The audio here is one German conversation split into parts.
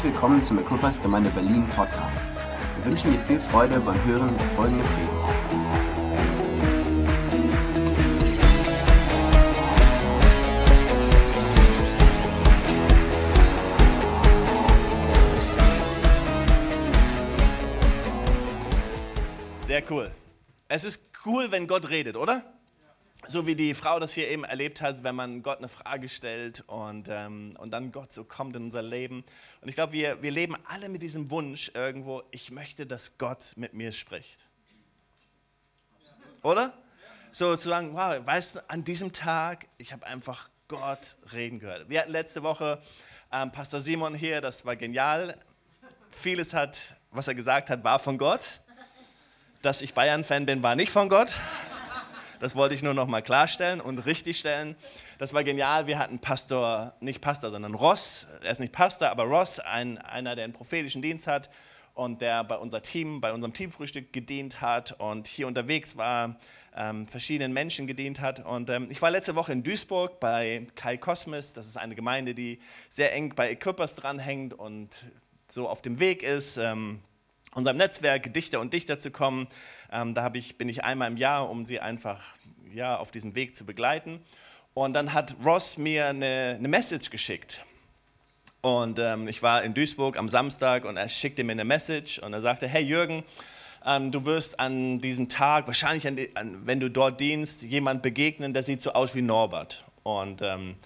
Herzlich willkommen zum Equippers Gemeinde Berlin Podcast. Wir wünschen dir viel Freude beim Hören der folgenden Predigt. Sehr cool. Es ist cool, wenn Gott redet, oder? So wie die Frau das hier eben erlebt hat, wenn man Gott eine Frage stellt und, ähm, und dann Gott so kommt in unser Leben. Und ich glaube, wir, wir leben alle mit diesem Wunsch irgendwo, ich möchte, dass Gott mit mir spricht. Oder? So zu sagen, wow, weißt du, an diesem Tag, ich habe einfach Gott reden gehört. Wir hatten letzte Woche ähm, Pastor Simon hier, das war genial. Vieles hat, was er gesagt hat, war von Gott. Dass ich Bayern-Fan bin, war nicht von Gott. Das wollte ich nur noch mal klarstellen und richtigstellen. Das war genial. Wir hatten Pastor, nicht Pastor, sondern Ross. Er ist nicht Pastor, aber Ross, ein, einer, der einen prophetischen Dienst hat und der bei unser Team, bei unserem Teamfrühstück gedient hat und hier unterwegs war, ähm, verschiedenen Menschen gedient hat. Und ähm, ich war letzte Woche in Duisburg bei Kai Kosmis. Das ist eine Gemeinde, die sehr eng bei Equippers dranhängt und so auf dem Weg ist. Ähm, unserem Netzwerk Dichter und Dichter zu kommen. Ähm, da ich, bin ich einmal im Jahr, um sie einfach ja, auf diesem Weg zu begleiten. Und dann hat Ross mir eine, eine Message geschickt. Und ähm, ich war in Duisburg am Samstag und er schickte mir eine Message und er sagte, hey Jürgen, ähm, du wirst an diesem Tag, wahrscheinlich an die, an, wenn du dort dienst, jemand begegnen, der sieht so aus wie Norbert. Und ähm,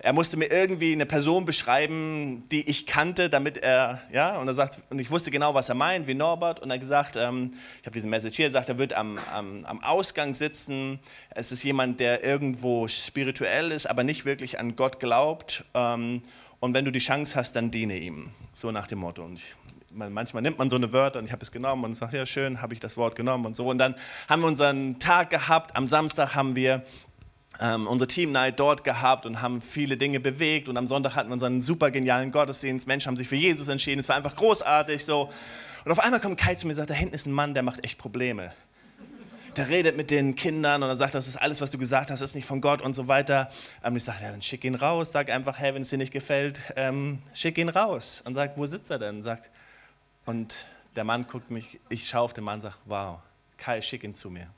er musste mir irgendwie eine Person beschreiben, die ich kannte, damit er, ja, und er sagt, und ich wusste genau, was er meint, wie Norbert, und er gesagt, ähm, ich habe diese Message hier, er sagt, er wird am, am, am Ausgang sitzen, es ist jemand, der irgendwo spirituell ist, aber nicht wirklich an Gott glaubt, ähm, und wenn du die Chance hast, dann diene ihm, so nach dem Motto. Und ich, manchmal nimmt man so eine Wörter und ich habe es genommen und sage, ja schön, habe ich das Wort genommen und so. Und dann haben wir unseren Tag gehabt, am Samstag haben wir ähm, unsere Team Night dort gehabt und haben viele Dinge bewegt. Und am Sonntag hatten wir unseren super genialen Gottesdienst. Menschen haben sich für Jesus entschieden. Es war einfach großartig so. Und auf einmal kommt Kai zu mir und sagt, da hinten ist ein Mann, der macht echt Probleme. Der redet mit den Kindern und er sagt, das ist alles, was du gesagt hast, ist nicht von Gott und so weiter. Und ähm, ich sage, ja, dann schick ihn raus. Sag einfach, hey, wenn es dir nicht gefällt, ähm, schick ihn raus. Und sagt, wo sitzt er denn? Sagt, und der Mann guckt mich, ich schaue auf den Mann und sage, wow, Kai, schick ihn zu mir.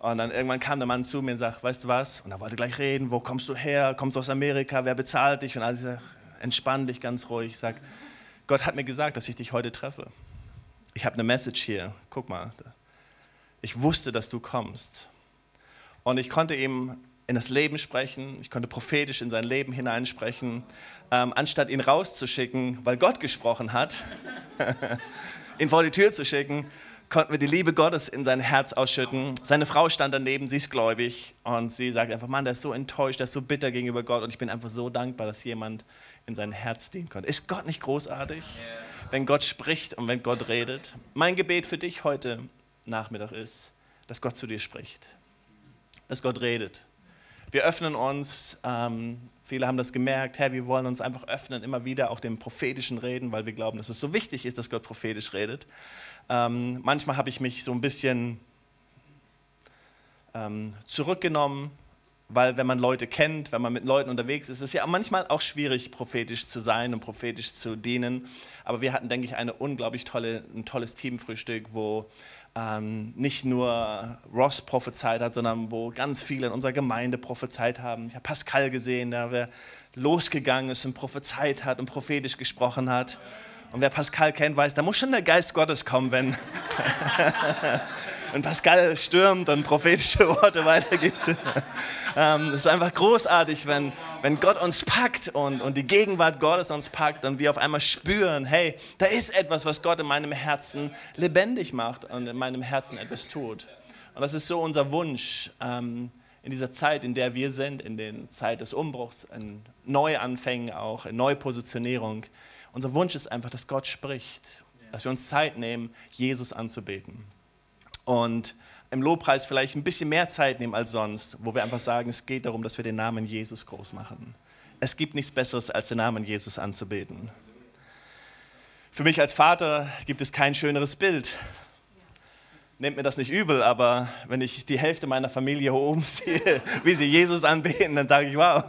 Und dann irgendwann kam der Mann zu mir und sagte, weißt du was? Und er wollte gleich reden, wo kommst du her? Kommst du aus Amerika? Wer bezahlt dich? Und alles, entspann dich ganz ruhig. Ich sag, Gott hat mir gesagt, dass ich dich heute treffe. Ich habe eine Message hier. Guck mal. Ich wusste, dass du kommst. Und ich konnte ihm in das Leben sprechen. Ich konnte prophetisch in sein Leben hineinsprechen, ähm, anstatt ihn rauszuschicken, weil Gott gesprochen hat, ihn vor die Tür zu schicken konnten wir die Liebe Gottes in sein Herz ausschütten. Seine Frau stand daneben, sie ist gläubig und sie sagt einfach, Mann, der ist so enttäuscht, der ist so bitter gegenüber Gott und ich bin einfach so dankbar, dass jemand in sein Herz dienen konnte. Ist Gott nicht großartig, wenn Gott spricht und wenn Gott redet? Mein Gebet für dich heute Nachmittag ist, dass Gott zu dir spricht, dass Gott redet. Wir öffnen uns, ähm, viele haben das gemerkt, hey, wir wollen uns einfach öffnen, immer wieder auch dem prophetischen Reden, weil wir glauben, dass es so wichtig ist, dass Gott prophetisch redet. Ähm, manchmal habe ich mich so ein bisschen ähm, zurückgenommen, weil wenn man Leute kennt, wenn man mit Leuten unterwegs ist, ist es ja manchmal auch schwierig, prophetisch zu sein und prophetisch zu dienen. Aber wir hatten, denke ich, eine unglaublich tolle, ein tolles Teamfrühstück, wo ähm, nicht nur Ross prophezeit hat, sondern wo ganz viele in unserer Gemeinde prophezeit haben. Ich habe Pascal gesehen, der losgegangen ist und prophezeit hat und prophetisch gesprochen hat. Und wer Pascal kennt, weiß, da muss schon der Geist Gottes kommen, wenn, wenn Pascal stürmt und prophetische Worte weitergibt. Ähm, es ist einfach großartig, wenn, wenn Gott uns packt und, und die Gegenwart Gottes uns packt und wir auf einmal spüren, hey, da ist etwas, was Gott in meinem Herzen lebendig macht und in meinem Herzen etwas tut. Und das ist so unser Wunsch ähm, in dieser Zeit, in der wir sind, in der Zeit des Umbruchs, in Neuanfängen auch, in Neupositionierung. Unser Wunsch ist einfach, dass Gott spricht, dass wir uns Zeit nehmen, Jesus anzubeten. Und im Lobpreis vielleicht ein bisschen mehr Zeit nehmen als sonst, wo wir einfach sagen, es geht darum, dass wir den Namen Jesus groß machen. Es gibt nichts Besseres, als den Namen Jesus nehmt mir das nicht übel, aber wenn ich die Hälfte meiner Familie oben sehe, wie sie Jesus anbeten, dann sage ich, wow,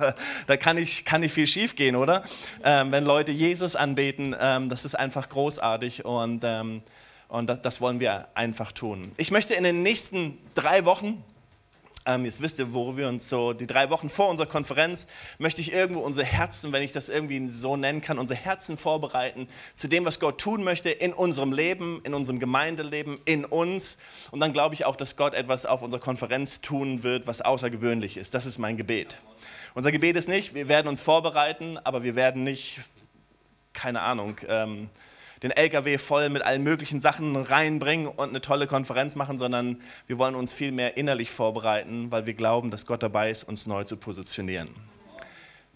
da kann nicht, kann nicht viel schief gehen, oder? Ähm, wenn Leute Jesus anbeten, ähm, das ist einfach großartig und, ähm, und das, das wollen wir einfach tun. Ich möchte in den nächsten drei Wochen ähm, jetzt wisst ihr, wo wir uns so die drei Wochen vor unserer Konferenz möchte ich irgendwo unsere Herzen, wenn ich das irgendwie so nennen kann, unsere Herzen vorbereiten zu dem, was Gott tun möchte in unserem Leben, in unserem Gemeindeleben, in uns. Und dann glaube ich auch, dass Gott etwas auf unserer Konferenz tun wird, was außergewöhnlich ist. Das ist mein Gebet. Unser Gebet ist nicht, wir werden uns vorbereiten, aber wir werden nicht, keine Ahnung, ähm, den LKW voll mit allen möglichen Sachen reinbringen und eine tolle Konferenz machen, sondern wir wollen uns viel mehr innerlich vorbereiten, weil wir glauben, dass Gott dabei ist, uns neu zu positionieren.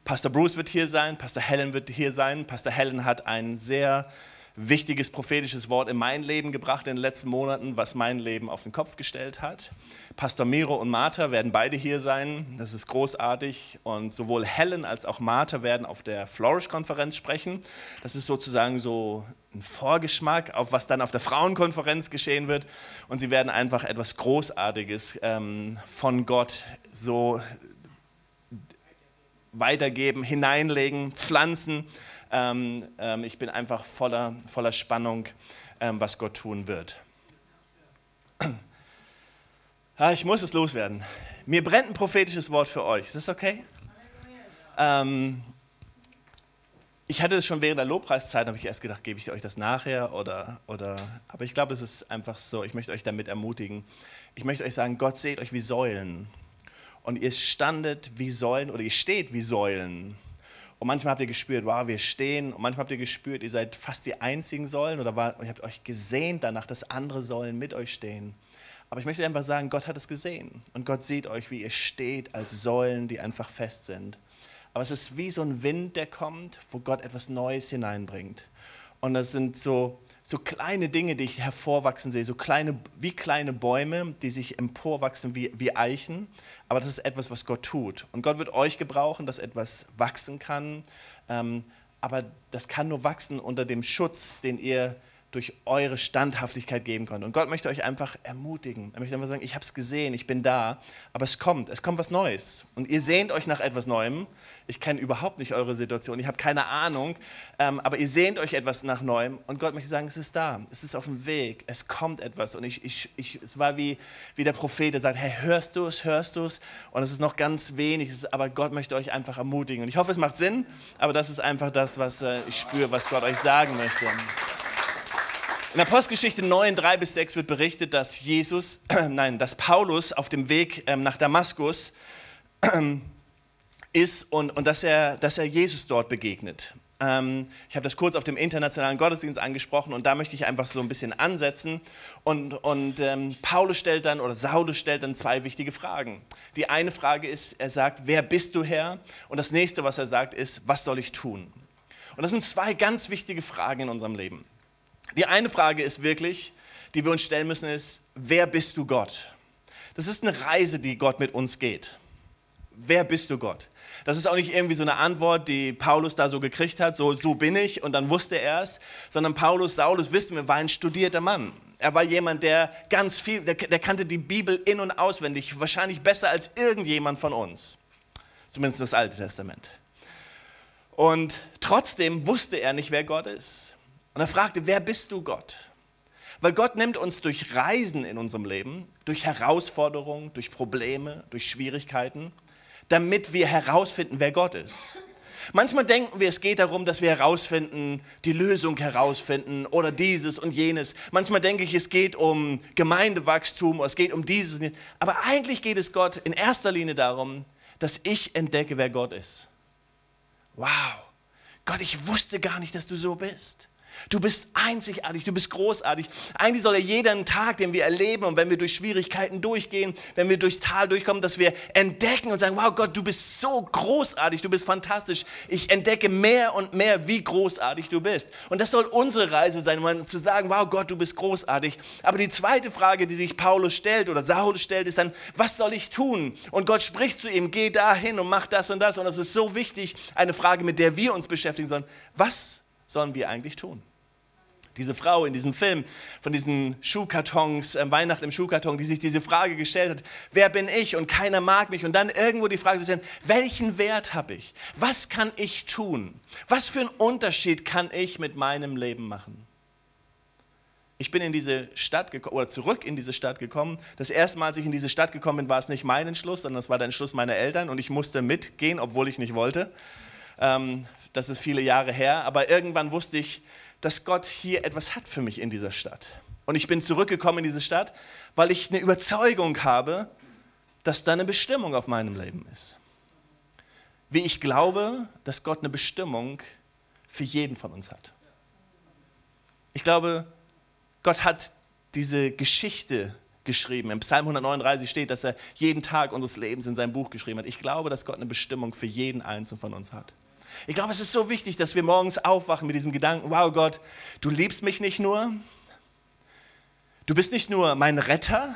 Pastor Bruce wird hier sein, Pastor Helen wird hier sein. Pastor Helen hat ein sehr wichtiges prophetisches Wort in mein Leben gebracht in den letzten Monaten, was mein Leben auf den Kopf gestellt hat. Pastor Miro und Martha werden beide hier sein. Das ist großartig. Und sowohl Helen als auch Martha werden auf der Flourish-Konferenz sprechen. Das ist sozusagen so ein Vorgeschmack auf was dann auf der Frauenkonferenz geschehen wird. Und sie werden einfach etwas Großartiges ähm, von Gott so weitergeben, hineinlegen, pflanzen. Ähm, ähm, ich bin einfach voller, voller Spannung, ähm, was Gott tun wird. Ja, ich muss es loswerden. Mir brennt ein prophetisches Wort für euch. Ist das okay? Ähm, ich hatte das schon während der Lobpreiszeit, habe ich erst gedacht, gebe ich euch das nachher oder, oder, aber ich glaube, es ist einfach so, ich möchte euch damit ermutigen. Ich möchte euch sagen, Gott seht euch wie Säulen und ihr standet wie Säulen oder ihr steht wie Säulen. Und manchmal habt ihr gespürt, wow, wir stehen. Und manchmal habt ihr gespürt, ihr seid fast die einzigen Säulen oder war, ihr habt euch gesehnt danach, dass andere Säulen mit euch stehen. Aber ich möchte einfach sagen, Gott hat es gesehen. Und Gott sieht euch, wie ihr steht als Säulen, die einfach fest sind. Aber es ist wie so ein Wind, der kommt, wo Gott etwas Neues hineinbringt. Und das sind so, so kleine Dinge, die ich hervorwachsen sehe, so kleine, wie kleine Bäume, die sich emporwachsen wie, wie Eichen. Aber das ist etwas, was Gott tut. Und Gott wird euch gebrauchen, dass etwas wachsen kann. Ähm, aber das kann nur wachsen unter dem Schutz, den ihr durch eure Standhaftigkeit geben konnte. Und Gott möchte euch einfach ermutigen. Er möchte einfach sagen, ich habe es gesehen, ich bin da, aber es kommt, es kommt was Neues. Und ihr sehnt euch nach etwas Neuem. Ich kenne überhaupt nicht eure Situation, ich habe keine Ahnung, ähm, aber ihr sehnt euch etwas nach Neuem. Und Gott möchte sagen, es ist da, es ist auf dem Weg, es kommt etwas. Und ich, ich, ich, es war wie, wie der Prophet, der sagt, hey, hörst du es, hörst du es? Und es ist noch ganz wenig, aber Gott möchte euch einfach ermutigen. Und ich hoffe, es macht Sinn, aber das ist einfach das, was äh, ich spüre, was Gott euch sagen möchte. In Apostelgeschichte 9, 3 bis 6 wird berichtet, dass Jesus, äh, nein, dass Paulus auf dem Weg ähm, nach Damaskus äh, ist und, und dass, er, dass er Jesus dort begegnet. Ähm, ich habe das kurz auf dem internationalen Gottesdienst angesprochen und da möchte ich einfach so ein bisschen ansetzen. Und, und ähm, Paulus stellt dann, oder Saulus stellt dann zwei wichtige Fragen. Die eine Frage ist, er sagt, wer bist du Herr? Und das nächste, was er sagt, ist, was soll ich tun? Und das sind zwei ganz wichtige Fragen in unserem Leben. Die eine Frage ist wirklich, die wir uns stellen müssen, ist, wer bist du Gott? Das ist eine Reise, die Gott mit uns geht. Wer bist du Gott? Das ist auch nicht irgendwie so eine Antwort, die Paulus da so gekriegt hat, so, so bin ich und dann wusste er es, sondern Paulus, Saulus, wissen wir, war ein studierter Mann. Er war jemand, der ganz viel, der, der kannte die Bibel in- und auswendig, wahrscheinlich besser als irgendjemand von uns. Zumindest das Alte Testament. Und trotzdem wusste er nicht, wer Gott ist. Und er fragte, wer bist du Gott? Weil Gott nimmt uns durch Reisen in unserem Leben, durch Herausforderungen, durch Probleme, durch Schwierigkeiten, damit wir herausfinden, wer Gott ist. Manchmal denken wir, es geht darum, dass wir herausfinden, die Lösung herausfinden oder dieses und jenes. Manchmal denke ich, es geht um Gemeindewachstum, es geht um dieses und jenes. Aber eigentlich geht es Gott in erster Linie darum, dass ich entdecke, wer Gott ist. Wow, Gott, ich wusste gar nicht, dass du so bist. Du bist einzigartig, du bist großartig. Eigentlich soll ja jeden Tag, den wir erleben und wenn wir durch Schwierigkeiten durchgehen, wenn wir durchs Tal durchkommen, dass wir entdecken und sagen, wow Gott, du bist so großartig, du bist fantastisch. Ich entdecke mehr und mehr, wie großartig du bist. Und das soll unsere Reise sein, um zu sagen, wow Gott, du bist großartig. Aber die zweite Frage, die sich Paulus stellt oder Saulus stellt, ist dann, was soll ich tun? Und Gott spricht zu ihm, geh dahin und mach das und das. Und das ist so wichtig, eine Frage, mit der wir uns beschäftigen sollen. Was sollen wir eigentlich tun? Diese Frau in diesem Film von diesen Schuhkartons, äh, Weihnachten im Schuhkarton, die sich diese Frage gestellt hat, wer bin ich und keiner mag mich und dann irgendwo die Frage zu stellen, welchen Wert habe ich? Was kann ich tun? Was für einen Unterschied kann ich mit meinem Leben machen? Ich bin in diese Stadt gekommen oder zurück in diese Stadt gekommen. Das erste Mal, als ich in diese Stadt gekommen bin, war es nicht mein Entschluss, sondern es war der Entschluss meiner Eltern und ich musste mitgehen, obwohl ich nicht wollte. Ähm, das ist viele Jahre her, aber irgendwann wusste ich, dass Gott hier etwas hat für mich in dieser Stadt. Und ich bin zurückgekommen in diese Stadt, weil ich eine Überzeugung habe, dass da eine Bestimmung auf meinem Leben ist. Wie ich glaube, dass Gott eine Bestimmung für jeden von uns hat. Ich glaube, Gott hat diese Geschichte geschrieben. Im Psalm 139 steht, dass er jeden Tag unseres Lebens in sein Buch geschrieben hat. Ich glaube, dass Gott eine Bestimmung für jeden Einzelnen von uns hat. Ich glaube, es ist so wichtig, dass wir morgens aufwachen mit diesem Gedanken, wow Gott, du liebst mich nicht nur, du bist nicht nur mein Retter,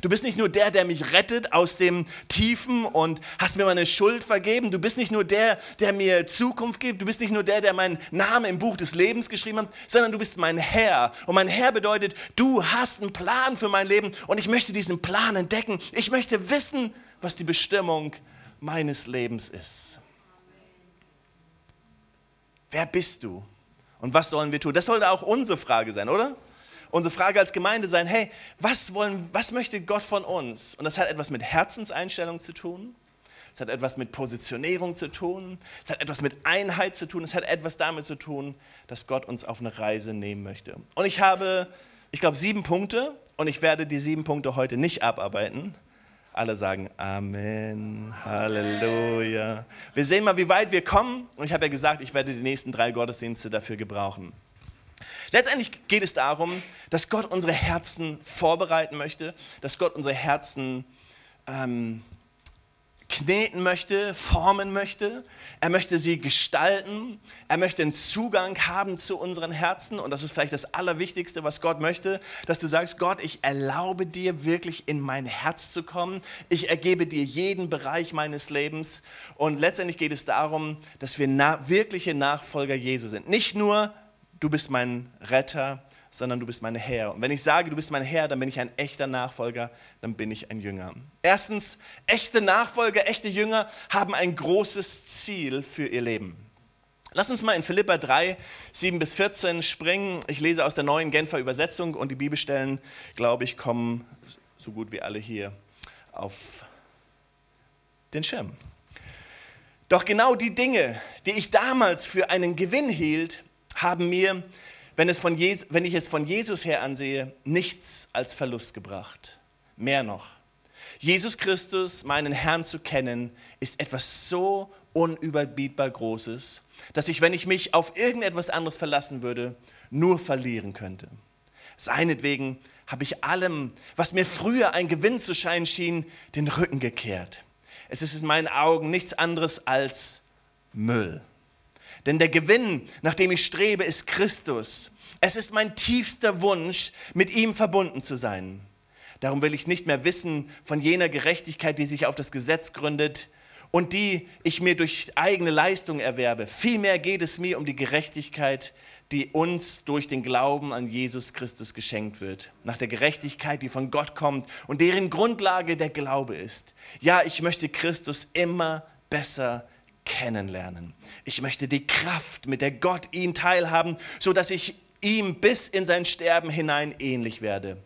Du bist nicht nur der, der mich rettet aus dem Tiefen und hast mir meine Schuld vergeben. Du bist nicht nur der, der mir Zukunft gibt. Du bist nicht nur der, der meinen Namen im Buch des Lebens geschrieben hat, sondern du bist mein Herr. Und mein Herr bedeutet, du hast einen Plan für mein Leben und ich möchte diesen Plan entdecken. Ich möchte wissen, was die Bestimmung meines Lebens ist. Wer bist du? Und was sollen wir tun? Das sollte auch unsere Frage sein, oder? unsere Frage als Gemeinde sein, hey, was, wollen, was möchte Gott von uns? Und das hat etwas mit Herzenseinstellung zu tun. Es hat etwas mit Positionierung zu tun. Es hat etwas mit Einheit zu tun. Es hat etwas damit zu tun, dass Gott uns auf eine Reise nehmen möchte. Und ich habe, ich glaube, sieben Punkte und ich werde die sieben Punkte heute nicht abarbeiten. Alle sagen Amen, Halleluja. Wir sehen mal, wie weit wir kommen. Und ich habe ja gesagt, ich werde die nächsten drei Gottesdienste dafür gebrauchen. Letztendlich geht es darum, dass Gott unsere Herzen vorbereiten möchte, dass Gott unsere Herzen ähm, kneten möchte, formen möchte. Er möchte sie gestalten. Er möchte einen Zugang haben zu unseren Herzen. Und das ist vielleicht das Allerwichtigste, was Gott möchte, dass du sagst, Gott, ich erlaube dir wirklich in mein Herz zu kommen. Ich ergebe dir jeden Bereich meines Lebens. Und letztendlich geht es darum, dass wir na wirkliche Nachfolger Jesu sind. Nicht nur du bist mein Retter, sondern du bist mein Herr. Und wenn ich sage, du bist mein Herr, dann bin ich ein echter Nachfolger, dann bin ich ein Jünger. Erstens, echte Nachfolger, echte Jünger haben ein großes Ziel für ihr Leben. Lass uns mal in Philippa 3, 7 bis 14 springen. Ich lese aus der neuen Genfer Übersetzung und die Bibelstellen, glaube ich, kommen so gut wie alle hier auf den Schirm. Doch genau die Dinge, die ich damals für einen Gewinn hielt, haben mir, wenn, es von Jesus, wenn ich es von Jesus her ansehe, nichts als Verlust gebracht. Mehr noch. Jesus Christus, meinen Herrn zu kennen, ist etwas so unüberbietbar Großes, dass ich, wenn ich mich auf irgendetwas anderes verlassen würde, nur verlieren könnte. Seinetwegen habe ich allem, was mir früher ein Gewinn zu scheinen schien, den Rücken gekehrt. Es ist in meinen Augen nichts anderes als Müll. Denn der Gewinn, nach dem ich strebe, ist Christus. Es ist mein tiefster Wunsch, mit ihm verbunden zu sein. Darum will ich nicht mehr wissen von jener Gerechtigkeit, die sich auf das Gesetz gründet und die ich mir durch eigene Leistung erwerbe. Vielmehr geht es mir um die Gerechtigkeit, die uns durch den Glauben an Jesus Christus geschenkt wird. Nach der Gerechtigkeit, die von Gott kommt und deren Grundlage der Glaube ist. Ja, ich möchte Christus immer besser kennenlernen. Ich möchte die Kraft, mit der Gott ihn teilhaben, so dass ich ihm bis in sein Sterben hinein ähnlich werde.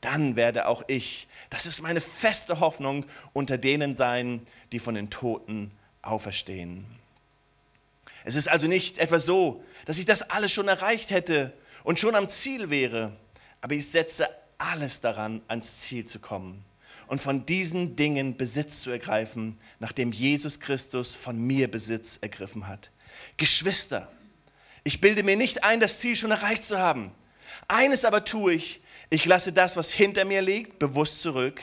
Dann werde auch ich, das ist meine feste Hoffnung, unter denen sein, die von den Toten auferstehen. Es ist also nicht etwa so, dass ich das alles schon erreicht hätte und schon am Ziel wäre, aber ich setze alles daran, ans Ziel zu kommen und von diesen Dingen Besitz zu ergreifen, nachdem Jesus Christus von mir Besitz ergriffen hat. Geschwister, ich bilde mir nicht ein, das Ziel schon erreicht zu haben. Eines aber tue ich, ich lasse das, was hinter mir liegt, bewusst zurück,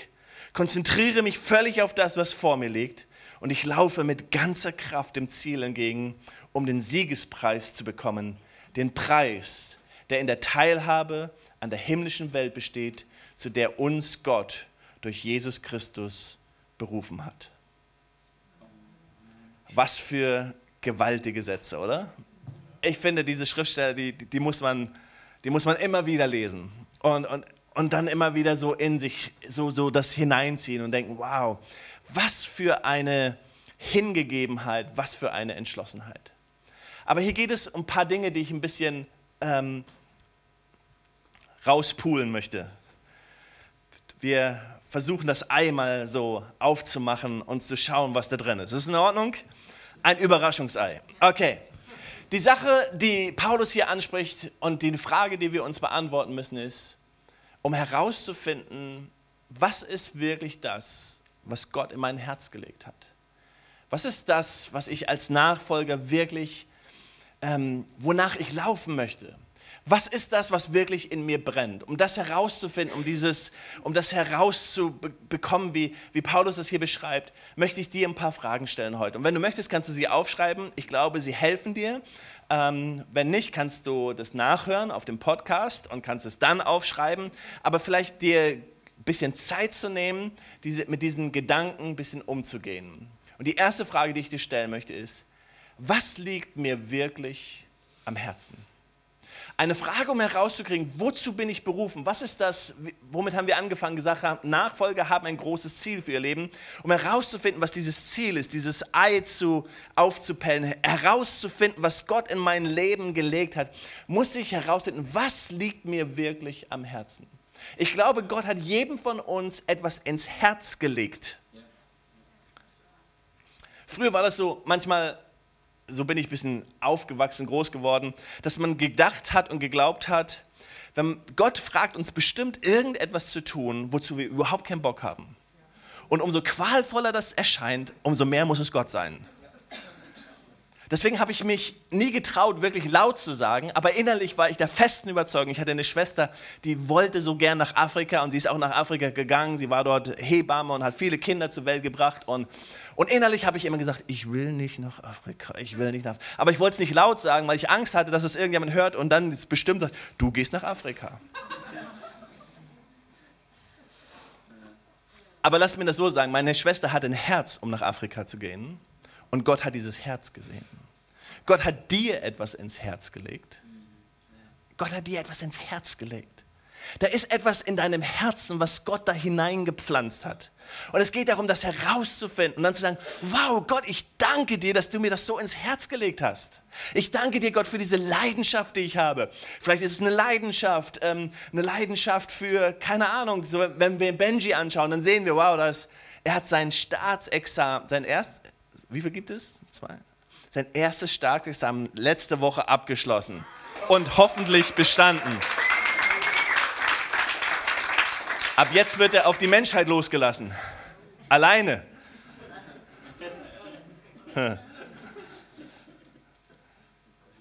konzentriere mich völlig auf das, was vor mir liegt und ich laufe mit ganzer Kraft dem Ziel entgegen, um den Siegespreis zu bekommen, den Preis, der in der Teilhabe an der himmlischen Welt besteht, zu der uns Gott durch Jesus Christus berufen hat. Was für gewaltige Sätze, oder? Ich finde, diese Schriftstelle, die, die muss man Die muss man immer wieder lesen und, und, und dann immer wieder so in sich, so, so das hineinziehen und denken, wow, was für eine Hingegebenheit, was für eine Entschlossenheit. Aber hier geht es um ein paar Dinge, die ich ein bisschen ähm, rauspulen möchte. Wir versuchen das Ei mal so aufzumachen und zu schauen, was da drin ist. Ist das in Ordnung? Ein Überraschungsei. Okay. Die Sache, die Paulus hier anspricht und die Frage, die wir uns beantworten müssen, ist, um herauszufinden, was ist wirklich das, was Gott in mein Herz gelegt hat? Was ist das, was ich als Nachfolger wirklich, ähm, wonach ich laufen möchte? Was ist das, was wirklich in mir brennt? Um das herauszufinden, um, dieses, um das herauszubekommen, wie, wie Paulus es hier beschreibt, möchte ich dir ein paar Fragen stellen heute. Und wenn du möchtest, kannst du sie aufschreiben. Ich glaube, sie helfen dir. Ähm, wenn nicht, kannst du das nachhören auf dem Podcast und kannst es dann aufschreiben. Aber vielleicht dir ein bisschen Zeit zu nehmen, diese, mit diesen Gedanken ein bisschen umzugehen. Und die erste Frage, die ich dir stellen möchte, ist, was liegt mir wirklich am Herzen? Eine Frage, um herauszukriegen, wozu bin ich berufen? Was ist das, womit haben wir angefangen, gesagt haben, Nachfolger haben ein großes Ziel für ihr Leben, um herauszufinden, was dieses Ziel ist, dieses Ei zu, aufzupellen, herauszufinden, was Gott in mein Leben gelegt hat, muss ich herausfinden, was liegt mir wirklich am Herzen. Ich glaube, Gott hat jedem von uns etwas ins Herz gelegt. Früher war das so, manchmal so bin ich ein bisschen aufgewachsen, groß geworden, dass man gedacht hat und geglaubt hat, wenn Gott fragt uns bestimmt irgendetwas zu tun, wozu wir überhaupt keinen Bock haben. Und umso qualvoller das erscheint, umso mehr muss es Gott sein. Deswegen habe ich mich nie getraut, wirklich laut zu sagen, aber innerlich war ich der festen Überzeugung. Ich hatte eine Schwester, die wollte so gern nach Afrika und sie ist auch nach Afrika gegangen. Sie war dort Hebamme und hat viele Kinder zur Welt gebracht. Und, und innerlich habe ich immer gesagt, ich will nicht nach Afrika, ich will nicht nach Afrika. Aber ich wollte es nicht laut sagen, weil ich Angst hatte, dass es irgendjemand hört und dann bestimmt sagt, du gehst nach Afrika. Aber lass mir das so sagen, meine Schwester hatte ein Herz, um nach Afrika zu gehen. Und Gott hat dieses Herz gesehen. Gott hat dir etwas ins Herz gelegt. Gott hat dir etwas ins Herz gelegt. Da ist etwas in deinem Herzen, was Gott da hineingepflanzt hat. Und es geht darum, das herauszufinden und dann zu sagen, wow, Gott, ich danke dir, dass du mir das so ins Herz gelegt hast. Ich danke dir, Gott, für diese Leidenschaft, die ich habe. Vielleicht ist es eine Leidenschaft, ähm, eine Leidenschaft für, keine Ahnung, so, wenn wir Benji anschauen, dann sehen wir, wow, das, er hat sein Staatsexamen, sein erst, wie viel gibt es? Zwei. Sein erstes Staatsexamen letzte Woche abgeschlossen und hoffentlich bestanden. Ab jetzt wird er auf die Menschheit losgelassen. Alleine. Hm.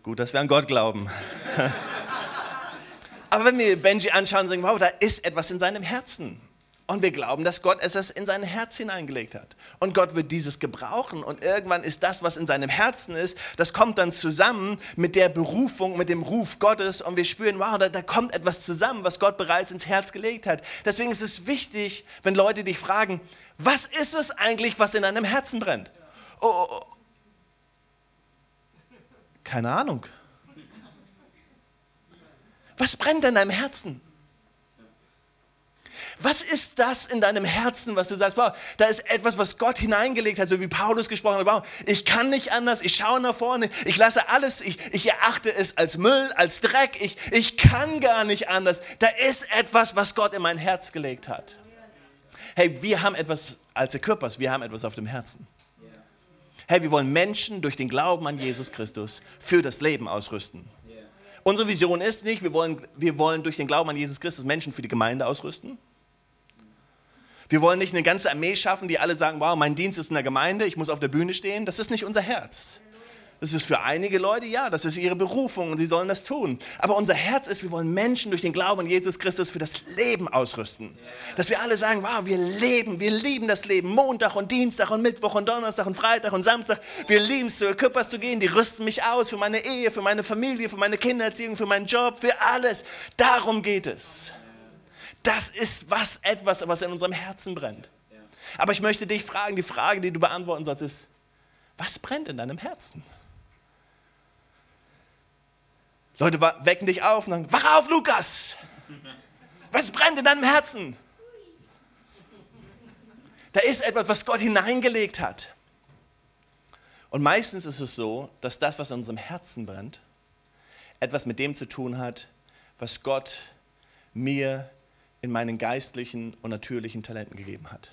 Gut, dass wir an Gott glauben. Aber wenn wir Benji anschauen sagen, wow, da ist etwas in seinem Herzen. Und wir glauben, dass Gott es in sein Herz hineingelegt hat. Und Gott wird dieses gebrauchen. Und irgendwann ist das, was in seinem Herzen ist, das kommt dann zusammen mit der Berufung, mit dem Ruf Gottes. Und wir spüren, wow, da, da kommt etwas zusammen, was Gott bereits ins Herz gelegt hat. Deswegen ist es wichtig, wenn Leute dich fragen, was ist es eigentlich, was in deinem Herzen brennt? Oh, oh, oh. Keine Ahnung. Was brennt in deinem Herzen? Was ist das in deinem Herzen, was du sagst, wow, da ist etwas, was Gott hineingelegt hat, so wie Paulus gesprochen hat, wow, ich kann nicht anders, ich schaue nach vorne, ich lasse alles, ich, ich erachte es als Müll, als Dreck, ich, ich kann gar nicht anders. Da ist etwas, was Gott in mein Herz gelegt hat. Hey, wir haben etwas als Körpers, wir haben etwas auf dem Herzen. Hey, wir wollen Menschen durch den Glauben an Jesus Christus für das Leben ausrüsten. Unsere Vision ist nicht, wir wollen, wir wollen durch den Glauben an Jesus Christus Menschen für die Gemeinde ausrüsten. Wir wollen nicht eine ganze Armee schaffen, die alle sagen, wow, mein Dienst ist in der Gemeinde, ich muss auf der Bühne stehen. Das ist nicht unser Herz. Das ist für einige Leute, ja, das ist ihre Berufung und sie sollen das tun. Aber unser Herz ist, wir wollen Menschen durch den Glauben an Jesus Christus für das Leben ausrüsten. Dass wir alle sagen, wow, wir leben, wir lieben das Leben. Montag und Dienstag und Mittwoch und Donnerstag und Freitag und Samstag. Wir lieben es, zu Küppers zu gehen. Die rüsten mich aus für meine Ehe, für meine Familie, für meine Kindererziehung, für meinen Job, für alles. Darum geht es. Das ist was etwas, was in unserem Herzen brennt. Aber ich möchte dich fragen, die Frage, die du beantworten sollst, ist, was brennt in deinem Herzen? Leute wecken dich auf und sagen, wach auf, Lukas! Was brennt in deinem Herzen? Da ist etwas, was Gott hineingelegt hat. Und meistens ist es so, dass das, was in unserem Herzen brennt, etwas mit dem zu tun hat, was Gott mir in meinen geistlichen und natürlichen Talenten gegeben hat.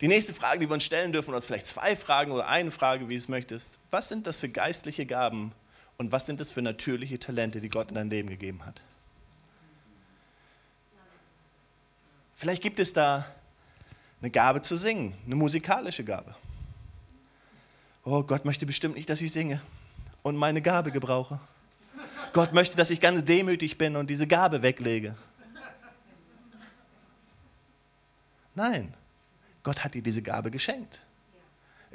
Die nächste Frage, die wir uns stellen dürfen, oder vielleicht zwei Fragen oder eine Frage, wie du es möchtest. Was sind das für geistliche Gaben und was sind das für natürliche Talente, die Gott in dein Leben gegeben hat? Vielleicht gibt es da eine Gabe zu singen, eine musikalische Gabe. Oh, Gott möchte bestimmt nicht, dass ich singe und meine Gabe gebrauche. Gott möchte, dass ich ganz demütig bin und diese Gabe weglege. Nein, Gott hat dir diese Gabe geschenkt.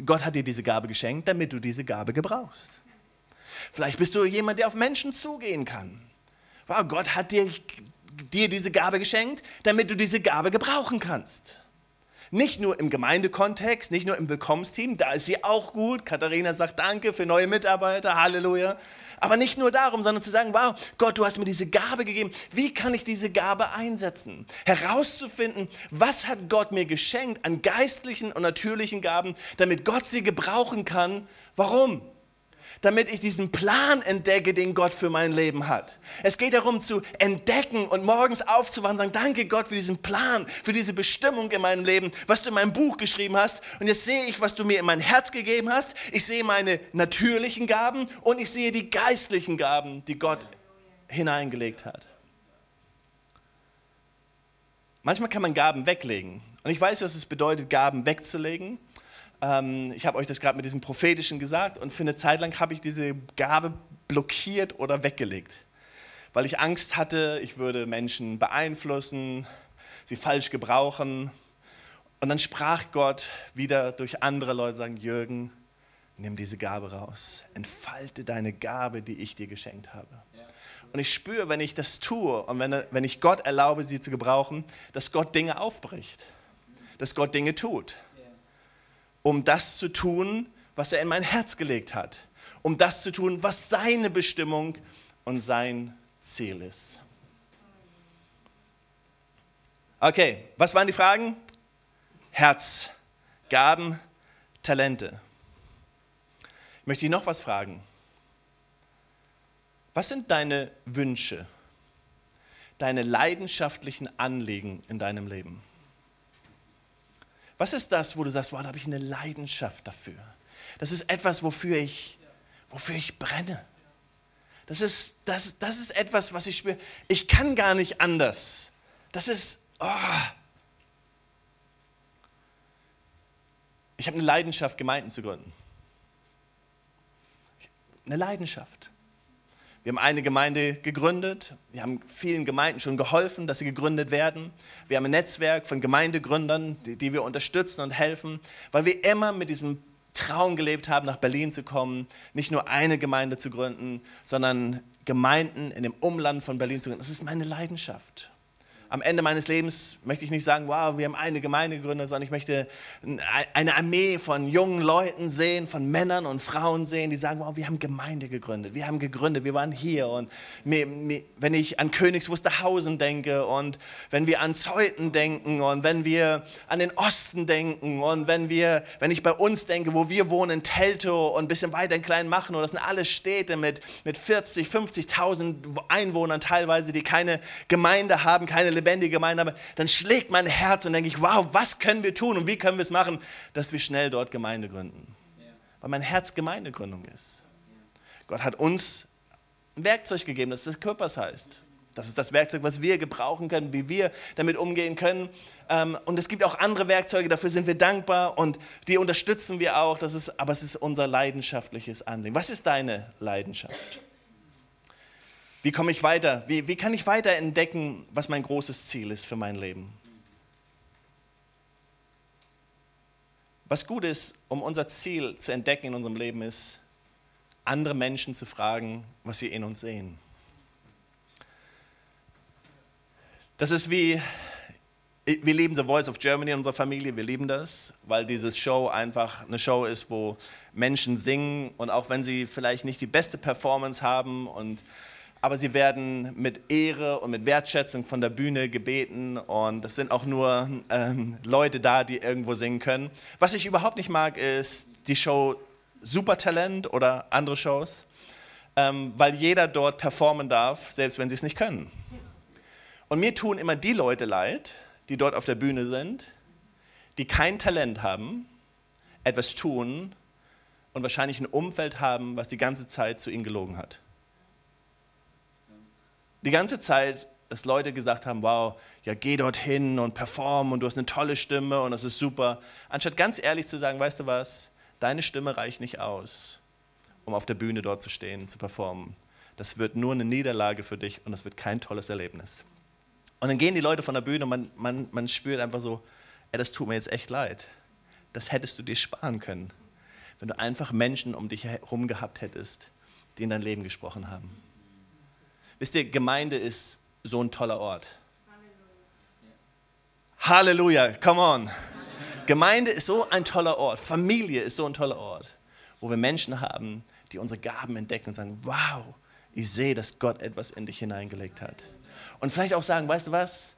Gott hat dir diese Gabe geschenkt, damit du diese Gabe gebrauchst. Vielleicht bist du jemand, der auf Menschen zugehen kann. Wow, Gott hat dir, dir diese Gabe geschenkt, damit du diese Gabe gebrauchen kannst. Nicht nur im Gemeindekontext, nicht nur im Willkommensteam, da ist sie auch gut. Katharina sagt Danke für neue Mitarbeiter, Halleluja. Aber nicht nur darum, sondern zu sagen, wow, Gott, du hast mir diese Gabe gegeben. Wie kann ich diese Gabe einsetzen? Herauszufinden, was hat Gott mir geschenkt an geistlichen und natürlichen Gaben, damit Gott sie gebrauchen kann. Warum? Damit ich diesen Plan entdecke, den Gott für mein Leben hat. Es geht darum zu entdecken und morgens aufzuwachen und sagen, danke Gott für diesen Plan, für diese Bestimmung in meinem Leben, was du in meinem Buch geschrieben hast. Und jetzt sehe ich, was du mir in mein Herz gegeben hast. Ich sehe meine natürlichen Gaben und ich sehe die geistlichen Gaben, die Gott hineingelegt hat. Manchmal kann man Gaben weglegen. Und ich weiß, was es bedeutet, Gaben wegzulegen. Ähm, ich habe euch das gerade mit diesem Prophetischen gesagt und für eine Zeit lang habe ich diese Gabe blockiert oder weggelegt, weil ich Angst hatte, ich würde Menschen beeinflussen, sie falsch gebrauchen. Und dann sprach Gott wieder durch andere Leute, sagen, Jürgen, nimm diese Gabe raus, entfalte deine Gabe, die ich dir geschenkt habe. Und ich spüre, wenn ich das tue und wenn, wenn ich Gott erlaube, sie zu gebrauchen, dass Gott Dinge aufbricht, dass Gott Dinge tut um das zu tun, was er in mein Herz gelegt hat, um das zu tun, was seine Bestimmung und sein Ziel ist. Okay, was waren die Fragen? Herz, Gaben, Talente. Ich möchte dich noch was fragen. Was sind deine Wünsche, deine leidenschaftlichen Anliegen in deinem Leben? Was ist das, wo du sagst, wow, da habe ich eine Leidenschaft dafür? Das ist etwas, wofür ich, wofür ich brenne. Das ist, das, das ist etwas, was ich spüre. Ich kann gar nicht anders. Das ist, oh. Ich habe eine Leidenschaft, Gemeinden zu gründen. Eine Leidenschaft. Wir haben eine Gemeinde gegründet. Wir haben vielen Gemeinden schon geholfen, dass sie gegründet werden. Wir haben ein Netzwerk von Gemeindegründern, die, die wir unterstützen und helfen, weil wir immer mit diesem Traum gelebt haben, nach Berlin zu kommen, nicht nur eine Gemeinde zu gründen, sondern Gemeinden in dem Umland von Berlin zu gründen. Das ist meine Leidenschaft am Ende meines Lebens möchte ich nicht sagen, wow, wir haben eine Gemeinde gegründet, sondern ich möchte eine Armee von jungen Leuten sehen, von Männern und Frauen sehen, die sagen, wow, wir haben Gemeinde gegründet, wir haben gegründet, wir waren hier. Und wenn ich an Königs Wusterhausen denke und wenn wir an Zeuthen denken und wenn wir an den Osten denken und wenn, wir, wenn ich bei uns denke, wo wir wohnen, in Teltow und ein bisschen weiter in Kleinmachnow, das sind alles Städte mit, mit 40, 50.000 Einwohnern teilweise, die keine Gemeinde haben, keine lebendige Gemeinde dann schlägt mein Herz und denke ich, wow, was können wir tun und wie können wir es machen, dass wir schnell dort Gemeinde gründen. Weil mein Herz Gemeindegründung ist. Gott hat uns ein Werkzeug gegeben, das des Körpers heißt. Das ist das Werkzeug, was wir gebrauchen können, wie wir damit umgehen können. Ähm, und es gibt auch andere Werkzeuge, dafür sind wir dankbar und die unterstützen wir auch. Das ist, aber es ist unser leidenschaftliches Anliegen. Was ist deine Leidenschaft? Wie komme ich weiter? Wie, wie kann ich weiter entdecken, was mein großes Ziel ist für mein Leben? Was gut ist, um unser Ziel zu entdecken in unserem Leben, ist, andere Menschen zu fragen, was sie in uns sehen. Das ist wie, wir lieben The Voice of Germany in unserer Familie, wir lieben das, weil diese Show einfach eine Show ist, wo Menschen singen und auch wenn sie vielleicht nicht die beste Performance haben und aber sie werden mit Ehre und mit Wertschätzung von der Bühne gebeten und es sind auch nur ähm, Leute da, die irgendwo singen können. Was ich überhaupt nicht mag, ist die Show Supertalent oder andere Shows, ähm, weil jeder dort performen darf, selbst wenn sie es nicht können. Und mir tun immer die Leute leid, die dort auf der Bühne sind, die kein Talent haben, etwas tun und wahrscheinlich ein Umfeld haben, was die ganze Zeit zu ihnen gelogen hat. Die ganze Zeit, dass Leute gesagt haben, wow, ja geh dorthin und perform und du hast eine tolle Stimme und das ist super. Anstatt ganz ehrlich zu sagen, weißt du was, deine Stimme reicht nicht aus, um auf der Bühne dort zu stehen, zu performen. Das wird nur eine Niederlage für dich und das wird kein tolles Erlebnis. Und dann gehen die Leute von der Bühne und man, man, man spürt einfach so, ey, das tut mir jetzt echt leid. Das hättest du dir sparen können, wenn du einfach Menschen um dich herum gehabt hättest, die in dein Leben gesprochen haben. Wisst ihr, Gemeinde ist so ein toller Ort. Halleluja, Halleluja. come on. Gemeinde ist so ein toller Ort. Familie ist so ein toller Ort, wo wir Menschen haben, die unsere Gaben entdecken und sagen, wow, ich sehe, dass Gott etwas in dich hineingelegt hat. Und vielleicht auch sagen, weißt du was,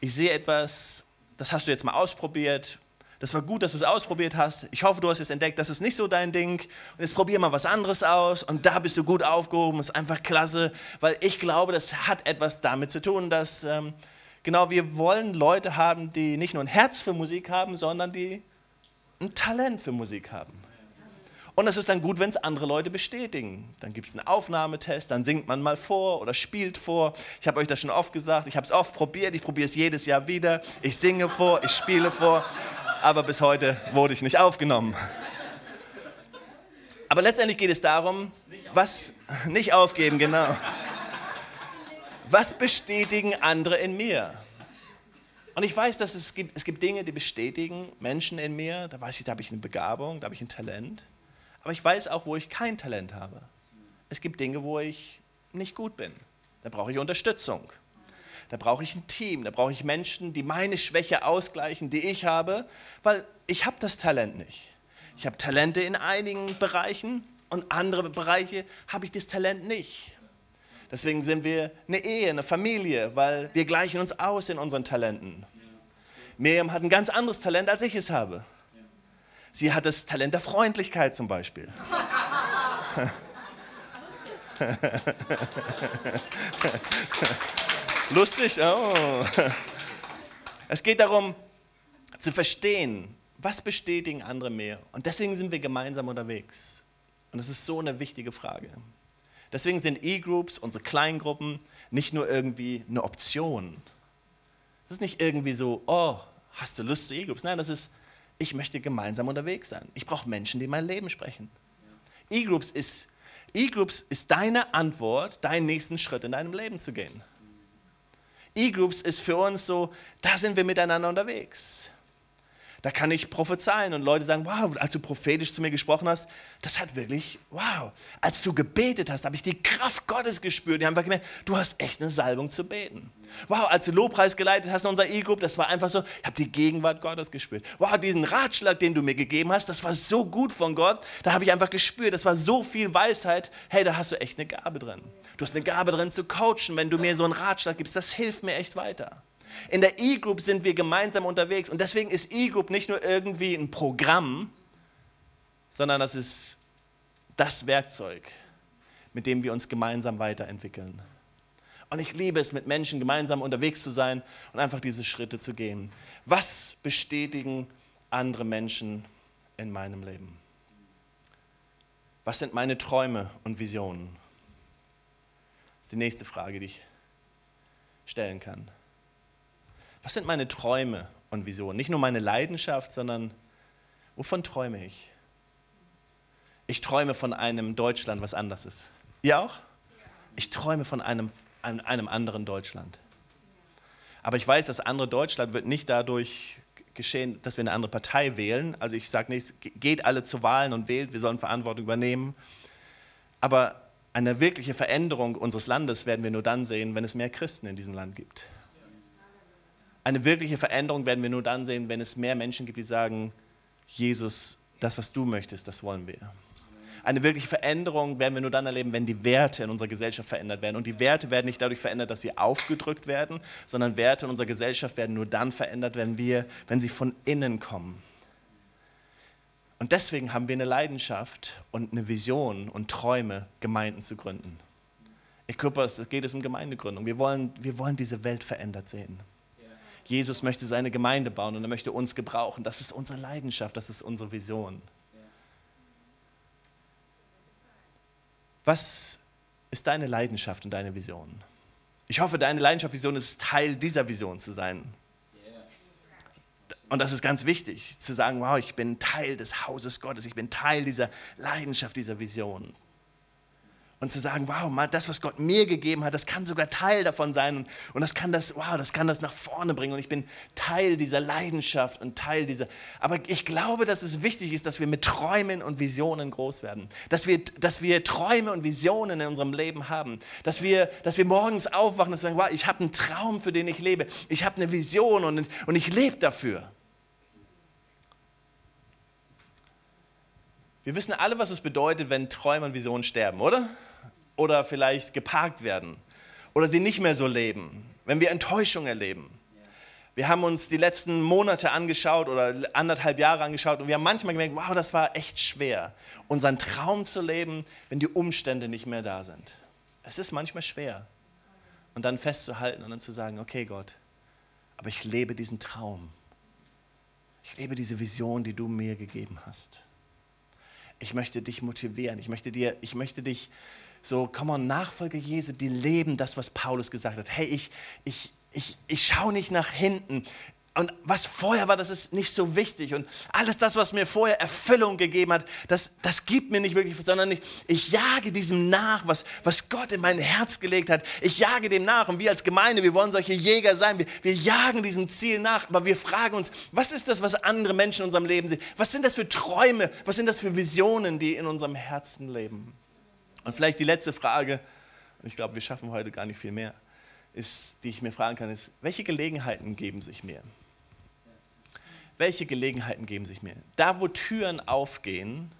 ich sehe etwas, das hast du jetzt mal ausprobiert, das war gut, dass du es ausprobiert hast. Ich hoffe, du hast es entdeckt, das ist nicht so dein Ding. Und jetzt probier mal was anderes aus und da bist du gut aufgehoben. Das ist einfach klasse, weil ich glaube, das hat etwas damit zu tun, dass ähm, genau wir wollen Leute haben, die nicht nur ein Herz für Musik haben, sondern die ein Talent für Musik haben. Und es ist dann gut, wenn es andere Leute bestätigen. Dann gibt es einen Aufnahmetest, dann singt man mal vor oder spielt vor. Ich habe euch das schon oft gesagt, ich habe es oft probiert, ich probiere es jedes Jahr wieder. Ich singe vor, ich spiele vor, aber bis heute wurde ich nicht aufgenommen. Aber letztendlich geht es darum, was nicht aufgeben, genau. Was bestätigen andere in mir? Und ich weiß, dass es gibt, es gibt Dinge, die bestätigen Menschen in mir. Da weiß ich, da habe ich eine Begabung, da habe ich ein Talent. Aber ich weiß auch, wo ich kein Talent habe. Es gibt Dinge, wo ich nicht gut bin. Da brauche ich Unterstützung. Da brauche ich ein Team. Da brauche ich Menschen, die meine Schwäche ausgleichen, die ich habe, weil ich habe das Talent nicht. Ich habe Talente in einigen Bereichen und andere Bereiche habe ich das Talent nicht. Deswegen sind wir eine Ehe, eine Familie, weil wir gleichen uns aus in unseren Talenten. Miriam hat ein ganz anderes Talent, als ich es habe. Sie hat das Talent der Freundlichkeit zum Beispiel. Lustig, oh. Es geht darum zu verstehen, was bestätigen andere mehr. Und deswegen sind wir gemeinsam unterwegs. Und das ist so eine wichtige Frage. Deswegen sind E-Groups, unsere Kleingruppen, nicht nur irgendwie eine Option. Das ist nicht irgendwie so, oh, hast du Lust zu E-Groups? Nein, das ist ich möchte gemeinsam unterwegs sein. Ich brauche Menschen, die mein Leben sprechen. E-Groups ist, E-Groups ist deine Antwort, deinen nächsten Schritt in deinem Leben zu gehen. E-Groups ist für uns so, da sind wir miteinander unterwegs. Da kann ich prophezeien und Leute sagen, wow, als du prophetisch zu mir gesprochen hast, das hat wirklich, wow. Als du gebetet hast, habe ich die Kraft Gottes gespürt. Die haben einfach gemerkt, du hast echt eine Salbung zu beten. Wow, als du Lobpreis geleitet hast in unserer E-Group, das war einfach so, ich habe die Gegenwart Gottes gespürt. Wow, diesen Ratschlag, den du mir gegeben hast, das war so gut von Gott. Da habe ich einfach gespürt, das war so viel Weisheit. Hey, da hast du echt eine Gabe drin. Du hast eine Gabe drin zu coachen, wenn du mir so einen Ratschlag gibst. Das hilft mir echt weiter. In der E-Group sind wir gemeinsam unterwegs und deswegen ist E-Group nicht nur irgendwie ein Programm, sondern das ist das Werkzeug, mit dem wir uns gemeinsam weiterentwickeln. Und ich liebe es, mit Menschen gemeinsam unterwegs zu sein und einfach diese Schritte zu gehen. Was bestätigen andere Menschen in meinem Leben? Was sind meine Träume und Visionen? Das ist die nächste Frage, die ich stellen kann. Was sind meine Träume und Visionen? Nicht nur meine Leidenschaft, sondern wovon träume ich? Ich träume von einem Deutschland, was anders ist. Ihr auch? Ich träume von einem, einem anderen Deutschland. Aber ich weiß, das andere Deutschland wird nicht dadurch geschehen, dass wir eine andere Partei wählen. Also ich sage nicht, geht alle zu Wahlen und wählt, wir sollen Verantwortung übernehmen. Aber eine wirkliche Veränderung unseres Landes werden wir nur dann sehen, wenn es mehr Christen in diesem Land gibt. Eine wirkliche Veränderung werden wir nur dann sehen, wenn es mehr Menschen gibt, die sagen, Jesus, das, was du möchtest, das wollen wir. Eine wirkliche Veränderung werden wir nur dann erleben, wenn die Werte in unserer Gesellschaft verändert werden. Und die Werte werden nicht dadurch verändert, dass sie aufgedrückt werden, sondern Werte in unserer Gesellschaft werden nur dann verändert, wenn, wir, wenn sie von innen kommen. Und deswegen haben wir eine Leidenschaft und eine Vision und Träume, Gemeinden zu gründen. Equippers, es geht um Gemeindegründung. Wir wollen, wir wollen diese Welt verändert sehen. Jesus möchte seine Gemeinde bauen und er möchte uns gebrauchen. Das ist unsere Leidenschaft, das ist unsere Vision. Was ist deine Leidenschaft und deine Vision? Ich hoffe, deine Leidenschaft, Vision ist Teil dieser Vision zu sein. Und das ist ganz wichtig, zu sagen, wow, ich bin Teil des Hauses Gottes, ich bin Teil dieser Leidenschaft, dieser Vision und zu sagen, wow, mal das, was Gott mir gegeben hat, das kann sogar Teil davon sein und, und das kann das, wow, das kann das nach vorne bringen und ich bin Teil dieser Leidenschaft und Teil dieser. Aber ich glaube, dass es wichtig ist, dass wir mit Träumen und Visionen groß werden, dass wir, dass wir Träume und Visionen in unserem Leben haben, dass wir, dass wir morgens aufwachen und sagen, wow, ich habe einen Traum, für den ich lebe, ich habe eine Vision und, und ich lebe dafür. Wir wissen alle, was es bedeutet, wenn Träume und Visionen sterben, oder? Oder vielleicht geparkt werden oder sie nicht mehr so leben, wenn wir Enttäuschung erleben. Wir haben uns die letzten Monate angeschaut oder anderthalb Jahre angeschaut und wir haben manchmal gemerkt, wow, das war echt schwer, unseren Traum zu leben, wenn die Umstände nicht mehr da sind. Es ist manchmal schwer. Und dann festzuhalten und dann zu sagen, okay Gott, aber ich lebe diesen Traum. Ich lebe diese Vision, die du mir gegeben hast. Ich möchte dich motivieren. Ich möchte, dir, ich möchte dich so, komm on, Nachfolger Jesu, die leben das, was Paulus gesagt hat. Hey, ich, ich, ich, ich schaue nicht nach hinten. Und was vorher war, das ist nicht so wichtig. Und alles das, was mir vorher Erfüllung gegeben hat, das, das gibt mir nicht wirklich, sondern ich, ich jage diesem nach, was, was Gott in mein Herz gelegt hat. Ich jage dem nach. Und wir als Gemeinde, wir wollen solche Jäger sein. Wir, wir jagen diesem Ziel nach. Aber wir fragen uns, was ist das, was andere Menschen in unserem Leben sehen? Was sind das für Träume? Was sind das für Visionen, die in unserem Herzen leben? Und vielleicht die letzte Frage, und ich glaube, wir schaffen heute gar nicht viel mehr, ist, die ich mir fragen kann, ist, welche Gelegenheiten geben sich mir? Welche Gelegenheiten geben sich mir? Da, wo Türen aufgehen,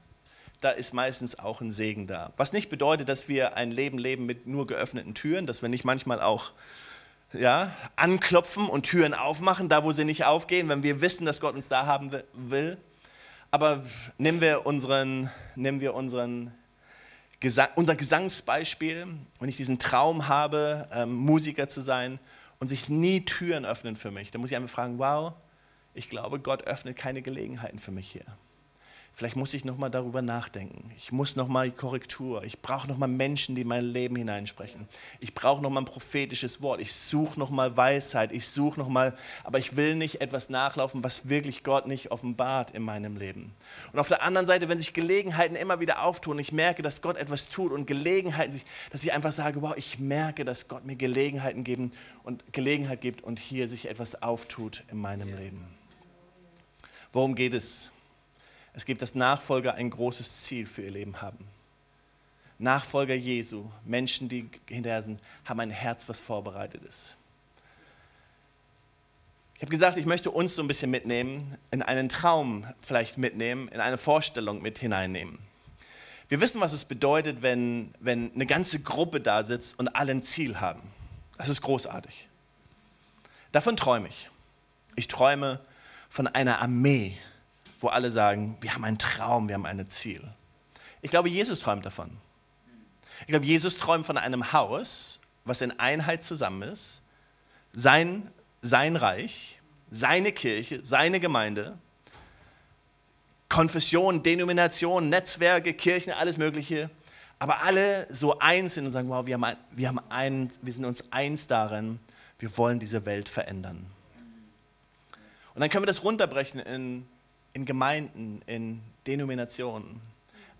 da ist meistens auch ein Segen da. Was nicht bedeutet, dass wir ein Leben leben mit nur geöffneten Türen, dass wir nicht manchmal auch ja, anklopfen und Türen aufmachen, da wo sie nicht aufgehen, wenn wir wissen, dass Gott uns da haben will. Aber nehmen wir unseren, nehmen wir unseren Gesang, unser Gesangsbeispiel, wenn ich diesen Traum habe, ähm, Musiker zu sein und sich nie Türen öffnen für mich, dann muss ich einfach fragen, wow, ich glaube, Gott öffnet keine Gelegenheiten für mich hier. Vielleicht muss ich nochmal darüber nachdenken. Ich muss nochmal Korrektur. Ich brauche nochmal Menschen, die in mein Leben hineinsprechen. Ich brauche nochmal ein prophetisches Wort. Ich suche nochmal Weisheit. Ich suche nochmal, aber ich will nicht etwas nachlaufen, was wirklich Gott nicht offenbart in meinem Leben. Und auf der anderen Seite, wenn sich Gelegenheiten immer wieder auftun, ich merke, dass Gott etwas tut und Gelegenheiten, dass ich einfach sage, wow, ich merke, dass Gott mir Gelegenheiten geben und Gelegenheit gibt und hier sich etwas auftut in meinem Leben. Worum geht es? Es gibt, dass Nachfolger ein großes Ziel für ihr Leben haben. Nachfolger Jesu, Menschen, die hinterher sind, haben ein Herz, was vorbereitet ist. Ich habe gesagt, ich möchte uns so ein bisschen mitnehmen, in einen Traum vielleicht mitnehmen, in eine Vorstellung mit hineinnehmen. Wir wissen, was es bedeutet, wenn, wenn eine ganze Gruppe da sitzt und alle ein Ziel haben. Das ist großartig. Davon träume ich. Ich träume von einer Armee, wo alle sagen, wir haben einen Traum, wir haben ein Ziel. Ich glaube, Jesus träumt davon. Ich glaube, Jesus träumt von einem Haus, was in Einheit zusammen ist, sein, sein Reich, seine Kirche, seine Gemeinde, Konfession, Denomination, Netzwerke, Kirchen, alles Mögliche, aber alle so eins sind und sagen, wow, wir, haben ein, wir, haben ein, wir sind uns eins darin, wir wollen diese Welt verändern. Und dann können wir das runterbrechen in in Gemeinden, in Denominationen.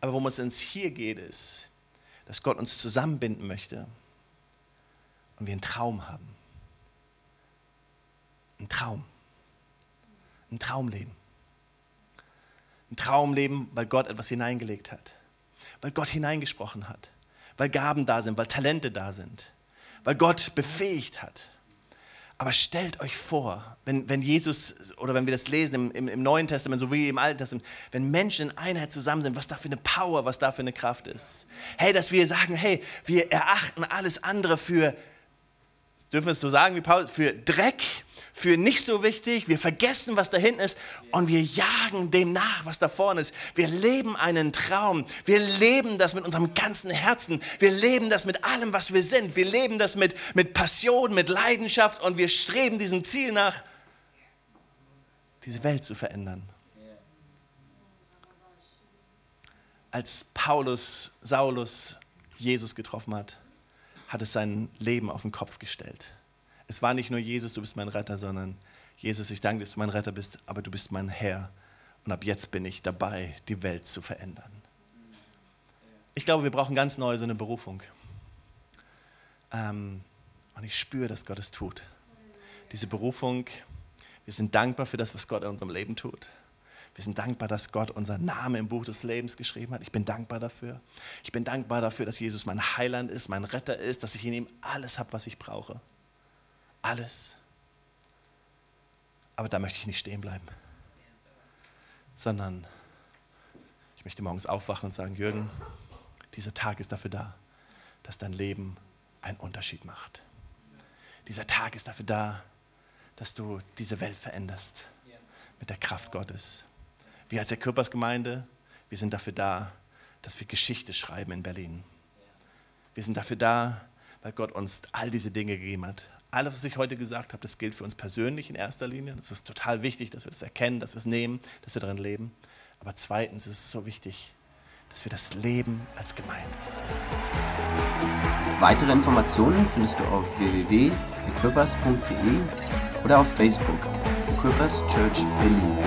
Aber worum es uns hier geht, ist, dass Gott uns zusammenbinden möchte und wir einen Traum haben. Ein Traum. Ein Traumleben. Ein Traumleben, weil Gott etwas hineingelegt hat. Weil Gott hineingesprochen hat. Weil Gaben da sind, weil Talente da sind. Weil Gott befähigt hat. Aber stellt euch vor, wenn, wenn Jesus oder wenn wir das lesen im, im, im, Neuen Testament, so wie im Alten Testament, wenn Menschen in Einheit zusammen sind, was da für eine Power, was da für eine Kraft ist. Hey, dass wir sagen, hey, wir erachten alles andere für, dürfen wir es so sagen wie Paulus, für Dreck für nicht so wichtig. Wir vergessen, was da hinten ist und wir jagen dem nach, was da vorne ist. Wir leben einen Traum. Wir leben das mit unserem ganzen Herzen. Wir leben das mit allem, was wir sind. Wir leben das mit, mit Passion, mit Leidenschaft und wir streben diesem Ziel nach, diese Welt zu verändern. Als Paulus, Saulus Jesus getroffen hat, hat es sein Leben auf den Kopf gestellt. Es war nicht nur Jesus, du bist mein Retter, sondern Jesus, ich danke, dass du mein Retter bist, aber du bist mein Herr. Und ab jetzt bin ich dabei, die Welt zu verändern. Ich glaube, wir brauchen ganz neu so eine Berufung. Ähm, und ich spüre, dass Gott es tut. Diese Berufung, wir sind dankbar für das, was Gott in unserem Leben tut. Wir sind dankbar, dass Gott unser Name im Buch des Lebens geschrieben hat. Ich bin dankbar dafür. Ich bin dankbar dafür, dass Jesus mein Heiland ist, mein Retter ist, dass ich in ihm alles habe, was ich brauche alles. Aber da möchte ich nicht stehen bleiben, sondern ich möchte morgens aufwachen und sagen, Jürgen, dieser Tag ist dafür da, dass dein Leben einen Unterschied macht. Dieser Tag ist dafür da, dass du diese Welt veränderst mit der Kraft Gottes. Wir als der Körpersgemeinde, wir sind dafür da, dass wir Geschichte schreiben in Berlin. Wir sind dafür da, weil Gott uns all diese Dinge gegeben hat alles, was ich heute gesagt habe, das gilt für uns persönlich in erster Linie. Es ist total wichtig, dass wir das erkennen, dass wir es nehmen, dass wir darin leben. Aber zweitens ist es so wichtig, dass wir das leben als Gemeinde. Weitere Informationen findest du auf www.equippers.de oder auf Facebook Equippers Church Berlin.